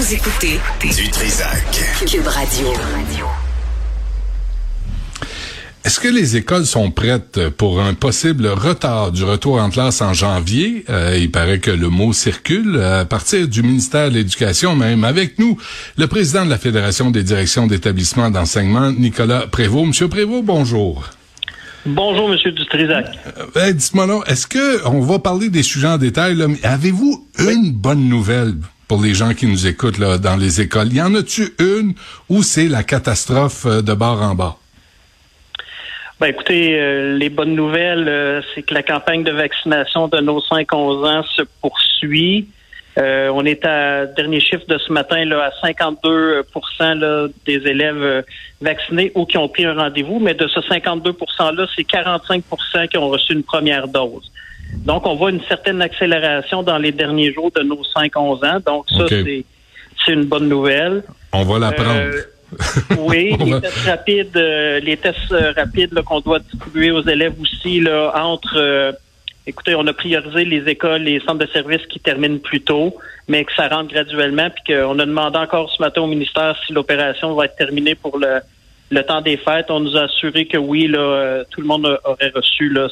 Vous écoutez Du Trisac. Cube Radio. Est-ce que les écoles sont prêtes pour un possible retard du retour en classe en janvier? Euh, il paraît que le mot circule à partir du ministère de l'Éducation même. Avec nous, le président de la Fédération des directions d'établissements d'enseignement, Nicolas Prévost. Monsieur Prévost, bonjour. Bonjour, Monsieur Dutrisac. Euh, Dites-moi là, est-ce que on va parler des sujets en détail, là, mais avez-vous une bonne nouvelle? Pour les gens qui nous écoutent là, dans les écoles? Y en a-tu une ou c'est la catastrophe euh, de bord en bas? Ben écoutez, euh, les bonnes nouvelles, euh, c'est que la campagne de vaccination de nos 5-11 ans se poursuit. On est à dernier chiffre de ce matin là à 52 là, des élèves vaccinés ou qui ont pris un rendez-vous, mais de ce 52% là, c'est 45% qui ont reçu une première dose. Donc on voit une certaine accélération dans les derniers jours de nos 5-11 ans. Donc ça c'est c'est une bonne nouvelle. On va l'apprendre. oui, les tests rapides, euh, les tests euh, rapides qu'on doit distribuer aux élèves aussi là entre. Euh, écoutez, on a priorisé les écoles, les centres de services qui terminent plus tôt, mais que ça rentre graduellement, puis qu'on a demandé encore ce matin au ministère si l'opération va être terminée pour le, le temps des fêtes. On nous a assuré que oui, là, tout le monde aurait reçu là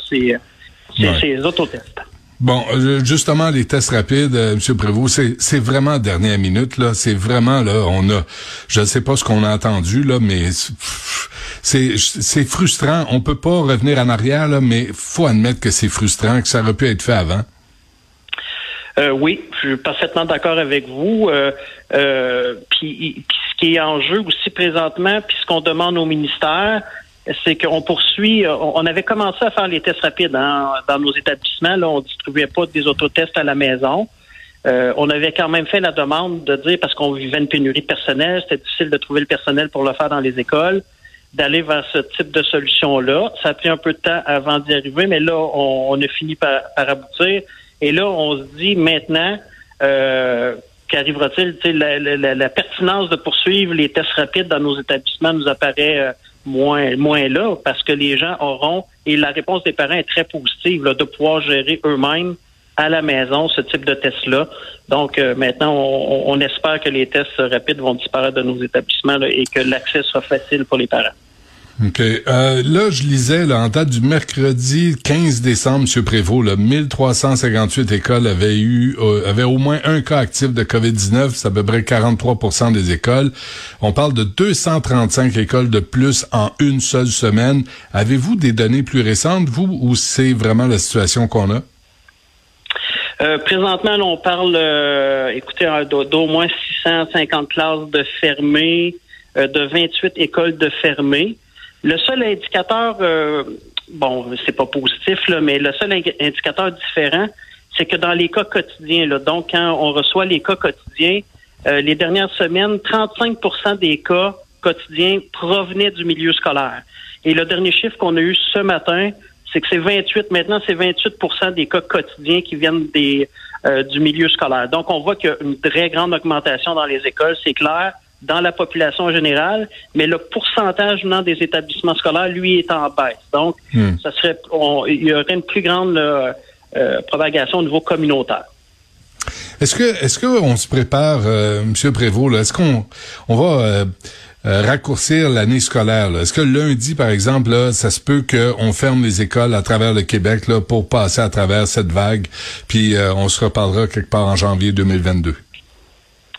ces, ces autotests. Bon, euh, justement, les tests rapides, euh, M. Prévost, c'est vraiment dernière minute, là. C'est vraiment, là, on a, je ne sais pas ce qu'on a entendu, là, mais c'est frustrant. On peut pas revenir en arrière, là, mais faut admettre que c'est frustrant, que ça aurait pu être fait avant. Euh, oui, je suis parfaitement d'accord avec vous. Euh, euh, puis, ce qui est en jeu aussi présentement, puis ce qu'on demande au ministère, c'est qu'on poursuit. On avait commencé à faire les tests rapides hein, dans nos établissements. Là, on distribuait pas des autotests à la maison. Euh, on avait quand même fait la demande de dire, parce qu'on vivait une pénurie de personnel, c'était difficile de trouver le personnel pour le faire dans les écoles, d'aller vers ce type de solution-là. Ça a pris un peu de temps avant d'y arriver, mais là, on, a fini par, aboutir. Et là, on se dit maintenant, euh, qu'arrivera-t-il? La, la, la, pertinence de poursuivre les tests rapides dans nos établissements nous apparaît euh, moins, moins là parce que les gens auront, et la réponse des parents est très positive, de pouvoir gérer eux-mêmes à la maison ce type de test-là. Donc euh, maintenant, on, espère que les tests rapides vont disparaître de nos établissements et que l'accès sera facile pour les parents. OK. Euh, là, je lisais, là, en date du mercredi 15 décembre, M. Prévost, là, 1358 écoles avaient eu, euh, avaient au moins un cas actif de COVID-19. C'est à peu près 43% des écoles. On parle de 235 écoles de plus en une seule semaine. Avez-vous des données plus récentes, vous, ou c'est vraiment la situation qu'on a? Euh, présentement, on parle, euh, écoutez, d'au moins 650 classes de fermées, de 28 écoles de fermées. Le seul indicateur, euh, bon, c'est pas positif, là, mais le seul indicateur différent, c'est que dans les cas quotidiens, là, donc quand on reçoit les cas quotidiens, euh, les dernières semaines, 35% des cas quotidiens provenaient du milieu scolaire. Et le dernier chiffre qu'on a eu ce matin, c'est que c'est 28, maintenant c'est 28% des cas quotidiens qui viennent des euh, du milieu scolaire. Donc on voit qu'il y a une très grande augmentation dans les écoles, c'est clair dans la population générale, mais le pourcentage venant des établissements scolaires, lui, est en baisse. Donc, hmm. ça serait, il y aurait une plus grande euh, euh, propagation au niveau communautaire. Est-ce que, est-ce qu'on se prépare, euh, Monsieur Prévost, est-ce qu'on, on va euh, raccourcir l'année scolaire Est-ce que lundi, par exemple, là, ça se peut qu'on ferme les écoles à travers le Québec là, pour passer à travers cette vague, puis on se reparlera quelque part en janvier 2022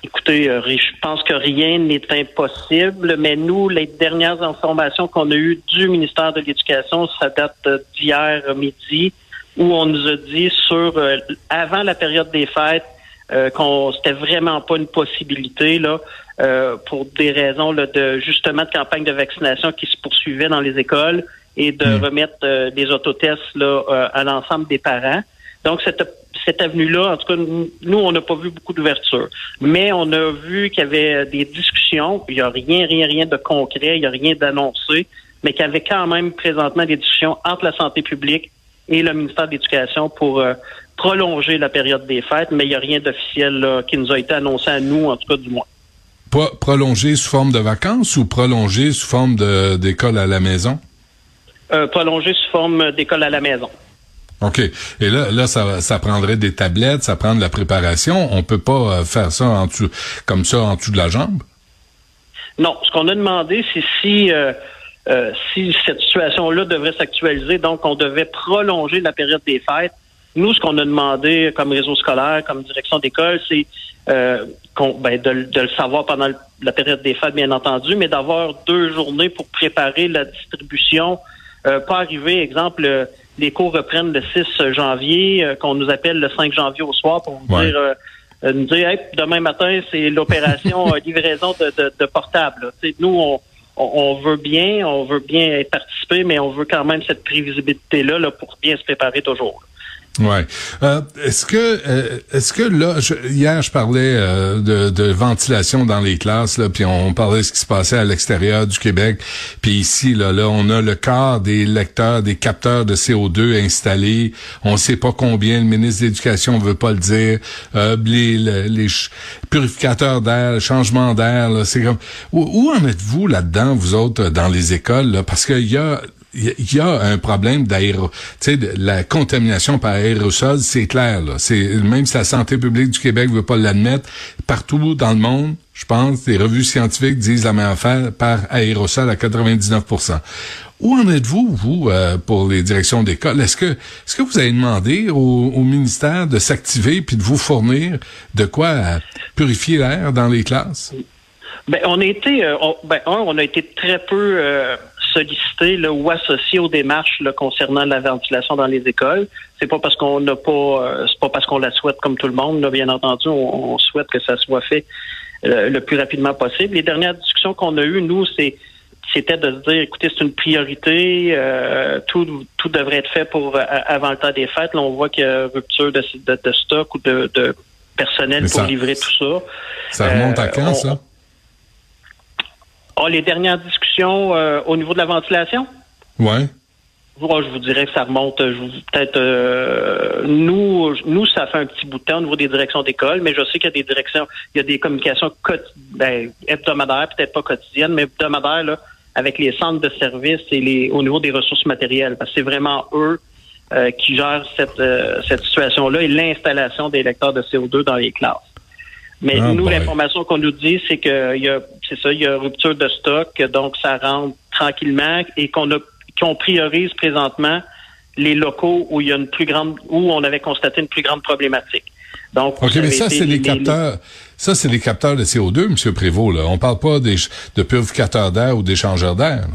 Écoutez, euh, je pense que rien n'est impossible, mais nous, les dernières informations qu'on a eues du ministère de l'Éducation, ça date d'hier midi, où on nous a dit sur euh, avant la période des fêtes euh, qu'on c'était vraiment pas une possibilité là pour des raisons là, de justement de campagne de vaccination qui se poursuivait dans les écoles et de hmm. remettre des autotests là à l'ensemble des parents. Donc cette cette avenue-là, en tout cas, nous, on n'a pas vu beaucoup d'ouverture. Mais on a vu qu'il y avait des discussions. Il n'y a rien, rien, rien de concret, il n'y a rien d'annoncé, mais qu'il y avait quand même présentement des discussions entre la santé publique et le ministère de l'Éducation pour euh, prolonger la période des fêtes, mais il n'y a rien d'officiel qui nous a été annoncé à nous, en tout cas du moins. Prolonger sous forme de vacances ou prolonger sous forme d'école à la maison? Euh, prolonger sous forme d'école à la maison. OK. Et là, là, ça, ça prendrait des tablettes, ça prend de la préparation. On peut pas euh, faire ça en dessous, comme ça en dessous de la jambe? Non. Ce qu'on a demandé, c'est si, euh, euh, si cette situation-là devrait s'actualiser, donc on devait prolonger la période des fêtes. Nous, ce qu'on a demandé comme réseau scolaire, comme direction d'école, c'est euh, ben, de, de, le savoir pendant la période des fêtes, bien entendu, mais d'avoir deux journées pour préparer la distribution. pas arriver, exemple, les cours reprennent le 6 janvier, euh, qu'on nous appelle le 5 janvier au soir pour nous dire, euh, euh, nous dire demain matin, c'est l'opération livraison de, de, de portable. Nous, on, on, veut bien, on veut bien participer, mais on veut quand même cette prévisibilité-là là, pour bien se préparer toujours. Ouais. Euh, est-ce que euh, est-ce que là hier je parlais euh, de, de, ventilation dans les classes là puis on parlait de ce qui se passait à l'extérieur du Québec. Puis ici là là on a le quart des lecteurs des capteurs de CO2 installés. On sait pas combien le ministre de l'Éducation veut pas le dire. Les, les, purificateurs d'air le changement d'air c'est comme où, où en êtes-vous là-dedans vous autres dans les écoles là? Parce qu'il y a il y a un problème d'aéro, tu sais, la contamination par aérosol, c'est clair, là. C'est, même si la santé publique du Québec veut pas l'admettre, partout dans le monde, je pense, les revues scientifiques disent la même affaire par aérosol à 99%. Où en êtes-vous, vous, euh, pour les directions d'école? Est-ce que, est-ce que vous avez demandé au, ministère de s'activer puis de vous fournir de quoi purifier l'air dans les classes? Ben, on a été, euh, ben, on a été très peu euh, sollicité là, ou associé aux démarches là, concernant la ventilation dans les écoles. C'est pas parce qu'on n'a pas, euh, c'est pas parce qu'on la souhaite comme tout le monde. Là, bien entendu, on, souhaite que ça soit fait euh, le plus rapidement possible. Les dernières discussions qu'on a eues, nous, c'est c'était de se dire, écoutez, c'est une priorité, euh, tout, tout devrait être fait pour avant le temps des fêtes. Là, on voit qu'il y a rupture de, de, stock ou de, de personnel pour livrer tout ça. Ça remonte à quand, ça? Ah, les dernières discussions euh, au niveau de la ventilation? Ouais. je vous dirais que ça remonte, peut-être euh, nous, nous, ça fait un petit bout de temps au niveau des directions d'école, mais je sais qu'il y a des directions, il y a des communications ben, hebdomadaires, peut-être pas quotidiennes, mais hebdomadaires là, avec les centres de services et les au niveau des ressources matérielles, parce que c'est vraiment eux euh, qui gèrent cette, cette situation-là et l'installation des lecteurs de CO2 dans les classes. Mais ah, nous, l'information qu'on nous dit, c'est que y a, c'est ça, il y a rupture de stock, donc ça rentre tranquillement et qu'on a, qu'on priorise présentement les locaux où il y a une plus grande, où on avait constaté une plus grande problématique. Donc, OK, mais ça, c'est les, capteurs. Ça, c'est les capteurs de CO2, M. Prévost, là. On parle pas des, de purificateurs d'air ou d'échangeurs d'air.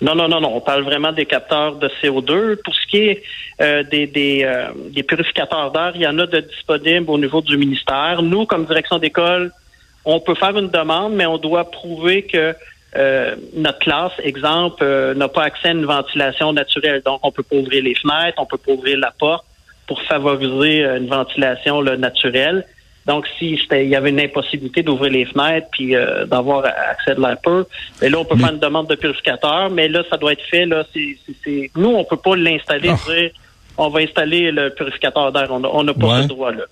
Non, non, non, non. On parle vraiment des capteurs de CO2. Pour ce qui est euh, des, des, euh, des purificateurs d'air, il y en a de disponibles au niveau du ministère. Nous, comme direction d'école, on peut faire une demande, mais on doit prouver que euh, notre classe, exemple, n'a pas accès à une ventilation naturelle. Donc, on peut pas ouvrir les fenêtres, on peut pas ouvrir la porte pour favoriser une ventilation naturelle. Donc, si il y avait une impossibilité d'ouvrir les fenêtres puis euh, d'avoir accès de l'air pur, mais là, on peut faire une demande de purificateur, mais là, ça doit être fait. Là, c'est, nous, on peut pas l'installer, oh. dire on va installer le purificateur d'air. On n'a pas ce droit-là.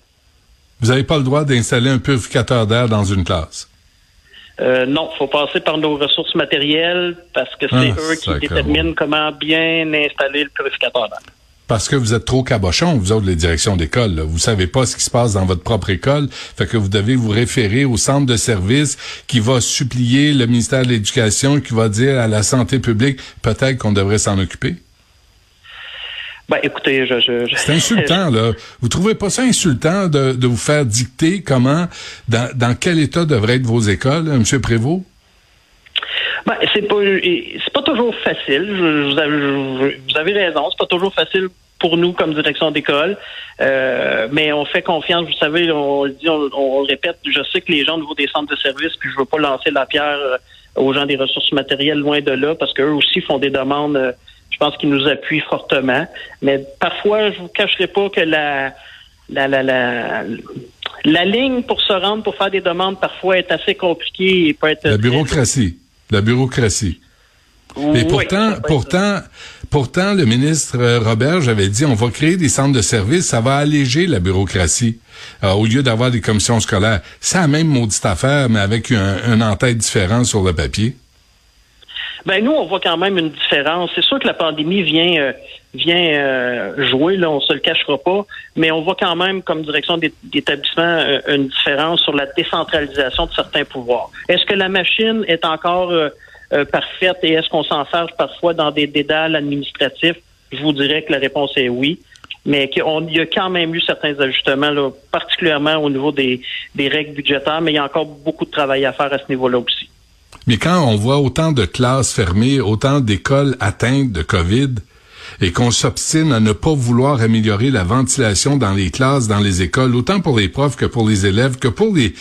Vous n'avez pas le droit d'installer un purificateur d'air dans une classe? Euh, non, faut passer par nos ressources matérielles parce que c'est ah, eux qui déterminent comment bien installer le purificateur d'air parce que vous êtes trop cabochon, vous autres, les directions d'école. Vous savez pas ce qui se passe dans votre propre école. Fait que vous devez vous référer au centre de service qui va supplier le ministère de l'Éducation, qui va dire à la santé publique, peut-être qu'on devrait s'en occuper. Ben, écoutez, je, je, c'est insultant là. Vous trouvez pas ça insultant de, de vous faire dicter comment, dans, dans quel état devraient être vos écoles, M. Prévost? Ben, c'est pas c'est pas toujours facile. vous, avez, vous avez raison, c'est pas toujours facile pour nous comme direction d'école, euh, mais on fait confiance. Vous savez, on le dit, on, le répète. Je sais que les gens au niveau des centres de services, puis je veux pas lancer la pierre euh, aux gens des ressources matérielles loin de là, parce qu'eux aussi font des demandes. Euh, je pense qu'ils nous appuient fortement. Mais parfois, je vous cacherai pas que la la, la, la, la ligne pour se rendre, pour faire des demandes, parfois est assez compliquée et peut être. La bureaucratie la bureaucratie. Mais pourtant, pourtant, pourtant, le ministre euh, Robert, j'avais dit, on va créer des centres de services, ça va alléger la bureaucratie euh, au lieu d'avoir des commissions scolaires. C'est la même maudite affaire, mais avec un, un en-tête différent sur le papier. Ben nous, on voit quand même une différence. C'est sûr que la pandémie vient euh, vient euh, jouer, là, on se le cachera pas, mais on voit quand même, comme direction d'établissement, euh, une différence sur la décentralisation de certains pouvoirs. Est-ce que la machine est encore parfaite et est-ce qu'on s'en charge parfois dans des dédales administratifs? Je vous dirais que la réponse est oui mais qu'il y a quand même eu certains ajustements, là, particulièrement au niveau des, des règles budgétaires, mais il y a encore beaucoup de travail à faire à ce niveau-là aussi. Mais quand on voit autant de classes fermées, autant d'écoles atteintes de COVID, et qu'on s'obstine à ne pas vouloir améliorer la ventilation dans les classes, dans les écoles, autant pour les profs que pour les élèves, que pour les,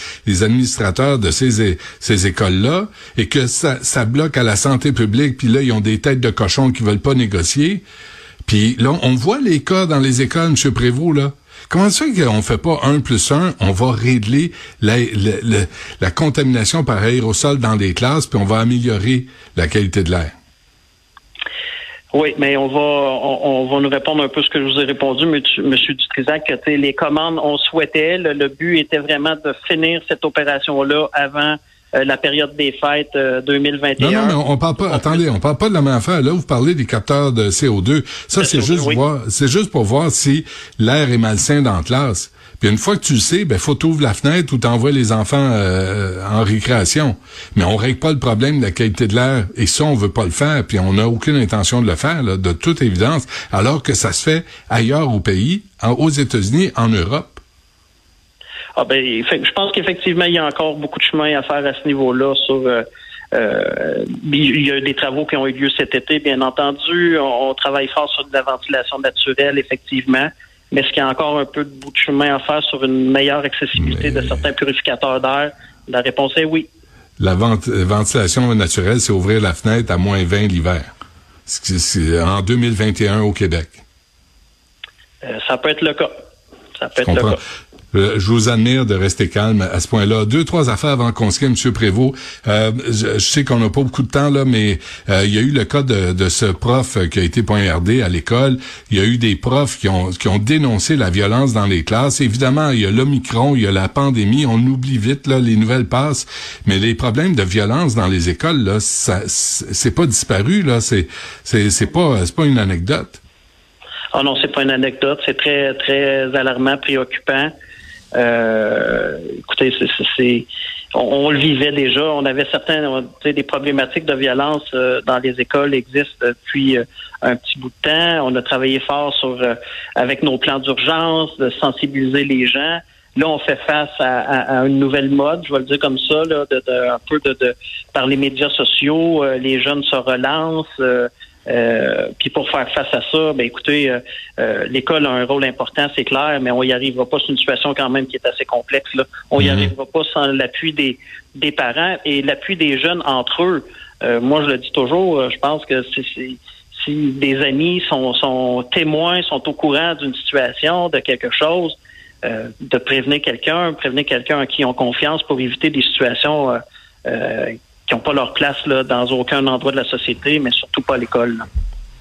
administrateurs de ces, écoles-là, et que ça, ça bloque à la santé publique, puis là, ils ont des têtes de cochons qui veulent pas négocier. Puis là, on voit les cas dans les écoles, M. Prévost, là. Comment ça qu'on fait pas un plus un, on va régler la, contamination par aérosol dans les classes, puis on va améliorer la qualité de l'air? Oui, mais on va on, va nous répondre un peu ce que je vous ai répondu, M. Dutrisac, que les commandes, on souhaitait, le but était vraiment de finir cette opération-là avant euh, la période des fêtes 2021. Euh, non, non, mais on parle pas. attendez, on parle pas de la même affaire. Là, vous parlez des capteurs de CO2. Ça, c'est juste voir, c'est juste pour voir si l'air est malsain dans la classe. Puis une fois que tu le sais, ben faut t'ouvrir la fenêtre ou t'envoies les enfants euh, en récréation. Mais on règle pas le problème de la qualité de l'air. Et ça, on veut pas le faire. Puis on n'a aucune intention de le faire, là, de toute évidence. Alors que ça se fait ailleurs au pays, aux États-Unis, en Europe. Ah ben, je pense qu'effectivement, il y a encore beaucoup de chemin à faire à ce niveau-là sur euh, euh, il y a des travaux qui ont eu lieu cet été, bien entendu. On, travaille fort sur de la ventilation naturelle, effectivement. Mais est-ce qu'il y a encore un peu de bout de chemin à faire sur une meilleure accessibilité de certains purificateurs d'air? La réponse est oui. La ventilation naturelle, c'est ouvrir la fenêtre à moins 20 l'hiver. C'est en 2021 au Québec. Euh, ça peut être le cas. Ça peut être le cas. Euh, je vous admire de rester calme à ce point-là. Deux, trois affaires avant qu'on se quitte, M. Prévost. Euh, je, sais qu'on n'a pas beaucoup de temps, là, mais euh, il y a eu le cas de, ce prof qui a été poignardé à l'école. Il y a eu des profs qui ont, qui ont dénoncé la violence dans les classes. Évidemment, il y a l'Omicron, il y a la pandémie. On oublie vite, là, les nouvelles passent. Mais les problèmes de violence dans les écoles, là, ça, c'est pas disparu, là. C'est, c'est, c'est pas, c'est pas une anecdote. Ah non, c'est pas une anecdote. C'est très, très alarmant, préoccupant. Euh, écoutez, c'est, on, le vivait déjà. On avait certains, des problématiques de violence euh, dans les écoles existent depuis euh, un petit bout de temps. On a travaillé fort sur avec nos plans d'urgence, de sensibiliser les gens. Là, on fait face à, une nouvelle mode, je vais le dire comme ça, là, de, un peu de, de, par les médias sociaux, les jeunes se relancent. Euh, puis pour faire face à ça, ben écoutez, euh, euh, l'école a un rôle important, c'est clair, mais on y arrivera pas. C'est une situation quand même qui est assez complexe. Là. On y mhm. arrivera pas sans l'appui des, des parents et l'appui des jeunes entre eux. moi, je le dis toujours, je pense que si des amis sont, sont témoins, sont au courant d'une situation, de quelque chose, de prévenir quelqu'un, prévenir quelqu'un à qui ont confiance pour éviter des situations euh, qui n'ont pas leur place là, dans aucun endroit de la société, mais surtout pas à l'école.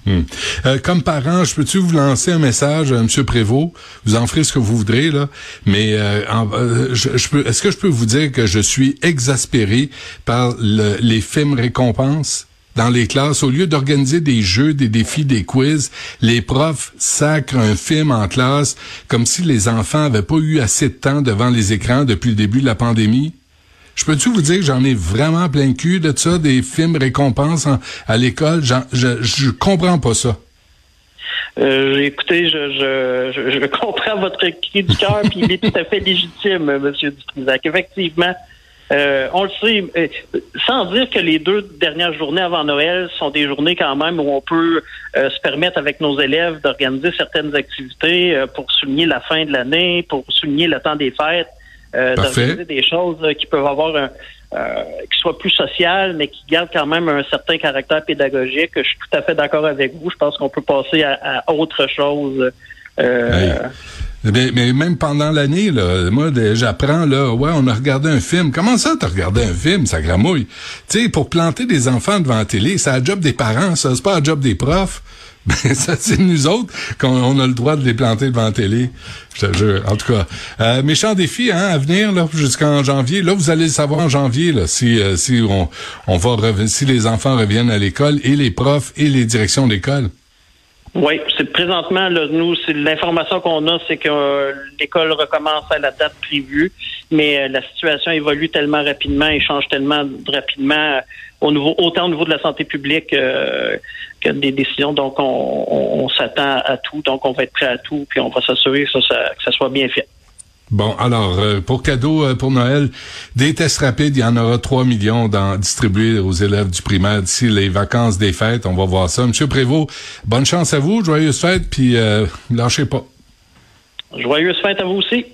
Hmm. Euh, comme parent, je peux-tu vous lancer un message, euh, Monsieur Prévost? Vous en ferez ce que vous voudrez là, mais euh, je, peux. Est-ce que je peux vous dire que je suis exaspéré par les films récompenses dans les classes, au lieu d'organiser des jeux, des défis, des quiz, les profs sacrent un film en classe comme si les enfants avaient pas eu assez de temps devant les écrans depuis le début de la pandémie? Je peux-tu vous dire que j'en ai vraiment plein le cul de ça, des films récompenses à l'école? Je, je comprends pas ça. Euh, écoutez, je, je, je, comprends votre cri du cœur, puis il est tout à fait légitime, M. Dutrisac. Effectivement, euh, on le sait, euh, sans dire que les deux dernières journées avant Noël sont des journées quand même où on peut euh, se permettre avec nos élèves d'organiser certaines activités pour souligner la fin de l'année, pour souligner le temps des fêtes euh, d'organiser des choses qui peuvent avoir un, euh, qui soient plus sociales, mais qui gardent quand même un certain caractère pédagogique. Je suis tout à fait d'accord avec vous. Je pense qu'on peut passer à, autre chose. Euh, mais, même pendant l'année, là, moi, j'apprends, là, ouais, on a regardé un film. Comment ça, t'as regardé un film, ça gramouille? Tu sais, pour planter des enfants devant la télé, c'est un job des parents, ça, c'est pas un job des profs. Ben, ça, c'est nous autres qu'on a le droit de les planter devant la télé. Je te jure. En tout cas, euh, méchant défi hein, à venir là jusqu'en janvier. Là, vous allez le savoir en janvier là, si euh, si on on va si les enfants reviennent à l'école et les profs et les directions d'école. Oui, c'est présentement là, nous, l'information qu'on a, c'est que euh, l'école recommence à la date prévue, mais euh, la situation évolue tellement rapidement et change tellement rapidement au niveau autant au niveau de la santé publique que des décisions. Donc, on, s'attend à tout, donc on va être prêt à tout, puis on va s'assurer que ça soit bien fait. Bon, alors, euh, pour cadeau euh, pour Noël, des tests rapides, il y en aura 3 millions dans, distribués aux élèves du primaire d'ici les vacances des fêtes. On va voir ça. Monsieur Prévost, bonne chance à vous, joyeuses fêtes, puis euh, lâchez pas. Joyeuses fêtes à vous aussi.